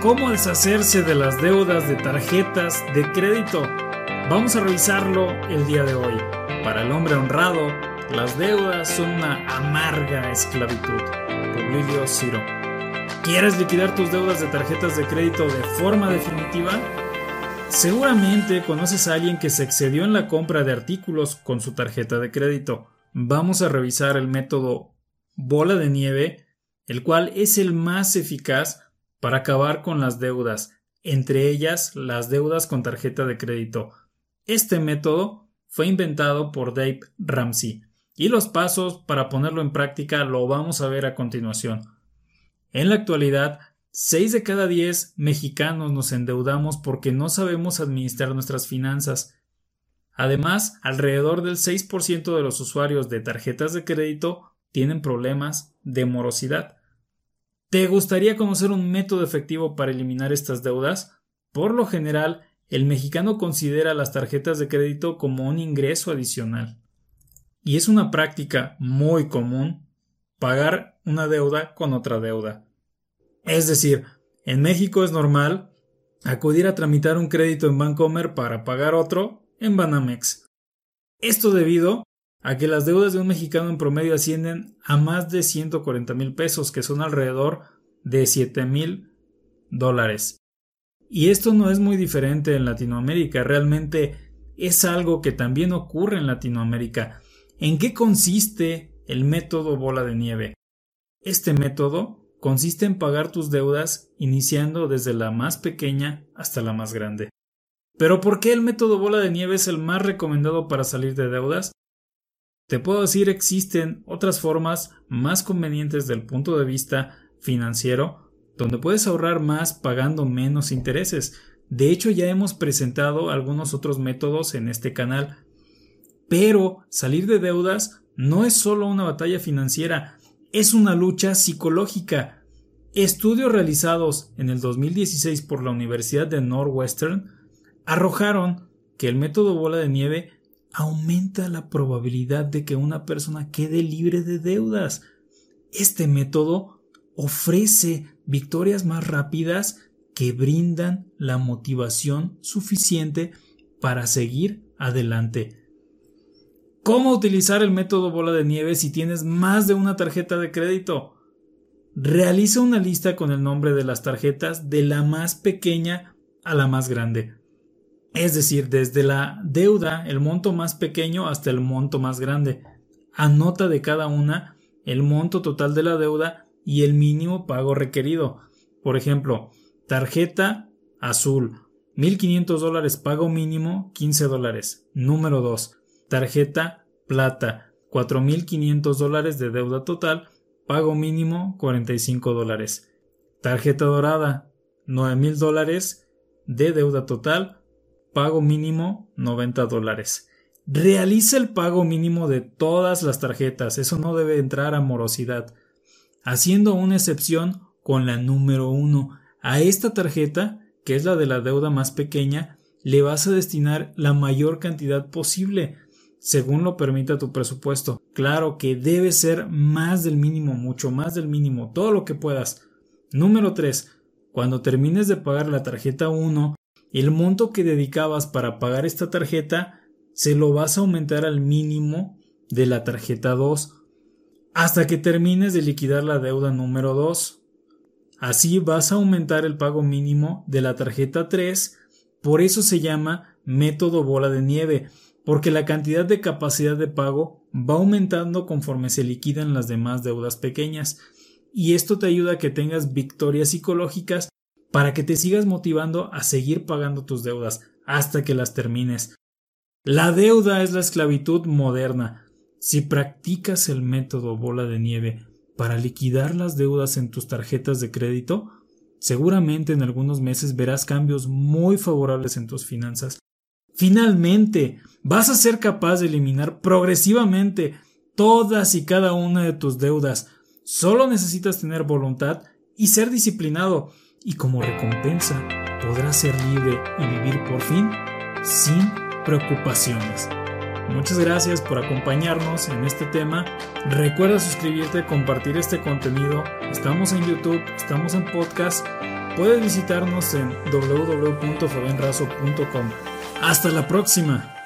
cómo deshacerse de las deudas de tarjetas de crédito. Vamos a revisarlo el día de hoy. Para el hombre honrado, las deudas son una amarga esclavitud. Publio Ciro. ¿Quieres liquidar tus deudas de tarjetas de crédito de forma definitiva? Seguramente conoces a alguien que se excedió en la compra de artículos con su tarjeta de crédito. Vamos a revisar el método bola de nieve, el cual es el más eficaz para acabar con las deudas, entre ellas las deudas con tarjeta de crédito. Este método fue inventado por Dave Ramsey y los pasos para ponerlo en práctica lo vamos a ver a continuación. En la actualidad, 6 de cada 10 mexicanos nos endeudamos porque no sabemos administrar nuestras finanzas. Además, alrededor del 6% de los usuarios de tarjetas de crédito tienen problemas de morosidad. ¿Te gustaría conocer un método efectivo para eliminar estas deudas? Por lo general, el mexicano considera las tarjetas de crédito como un ingreso adicional. Y es una práctica muy común pagar una deuda con otra deuda. Es decir, en México es normal acudir a tramitar un crédito en Bancomer para pagar otro en Banamex. Esto debido a que las deudas de un mexicano en promedio ascienden a más de 140 mil pesos, que son alrededor de 7 mil dólares. Y esto no es muy diferente en Latinoamérica, realmente es algo que también ocurre en Latinoamérica. ¿En qué consiste el método bola de nieve? Este método consiste en pagar tus deudas iniciando desde la más pequeña hasta la más grande. Pero ¿por qué el método bola de nieve es el más recomendado para salir de deudas? Te puedo decir existen otras formas más convenientes del punto de vista financiero donde puedes ahorrar más pagando menos intereses. De hecho ya hemos presentado algunos otros métodos en este canal. Pero salir de deudas no es solo una batalla financiera, es una lucha psicológica. Estudios realizados en el 2016 por la Universidad de Northwestern arrojaron que el método bola de nieve aumenta la probabilidad de que una persona quede libre de deudas. Este método ofrece victorias más rápidas que brindan la motivación suficiente para seguir adelante. ¿Cómo utilizar el método bola de nieve si tienes más de una tarjeta de crédito? Realiza una lista con el nombre de las tarjetas de la más pequeña a la más grande. Es decir, desde la deuda, el monto más pequeño hasta el monto más grande. Anota de cada una el monto total de la deuda y el mínimo pago requerido. Por ejemplo, tarjeta azul, 1.500 dólares pago mínimo, 15 dólares. Número 2. Tarjeta plata, 4.500 dólares de deuda total, pago mínimo, 45 dólares. Tarjeta dorada, 9.000 dólares de deuda total, pago mínimo 90 dólares. Realiza el pago mínimo de todas las tarjetas, eso no debe entrar a morosidad, haciendo una excepción con la número 1. A esta tarjeta, que es la de la deuda más pequeña, le vas a destinar la mayor cantidad posible, según lo permita tu presupuesto. Claro que debe ser más del mínimo, mucho más del mínimo, todo lo que puedas. Número 3. Cuando termines de pagar la tarjeta 1, el monto que dedicabas para pagar esta tarjeta se lo vas a aumentar al mínimo de la tarjeta 2 hasta que termines de liquidar la deuda número 2. Así vas a aumentar el pago mínimo de la tarjeta 3, por eso se llama método bola de nieve, porque la cantidad de capacidad de pago va aumentando conforme se liquidan las demás deudas pequeñas, y esto te ayuda a que tengas victorias psicológicas para que te sigas motivando a seguir pagando tus deudas hasta que las termines. La deuda es la esclavitud moderna. Si practicas el método bola de nieve para liquidar las deudas en tus tarjetas de crédito, seguramente en algunos meses verás cambios muy favorables en tus finanzas. Finalmente, vas a ser capaz de eliminar progresivamente todas y cada una de tus deudas. Solo necesitas tener voluntad y ser disciplinado y como recompensa podrás ser libre y vivir por fin sin preocupaciones. Muchas gracias por acompañarnos en este tema. Recuerda suscribirte, compartir este contenido. Estamos en YouTube, estamos en podcast. puedes visitarnos en www.fabianrazo.com. Hasta la próxima.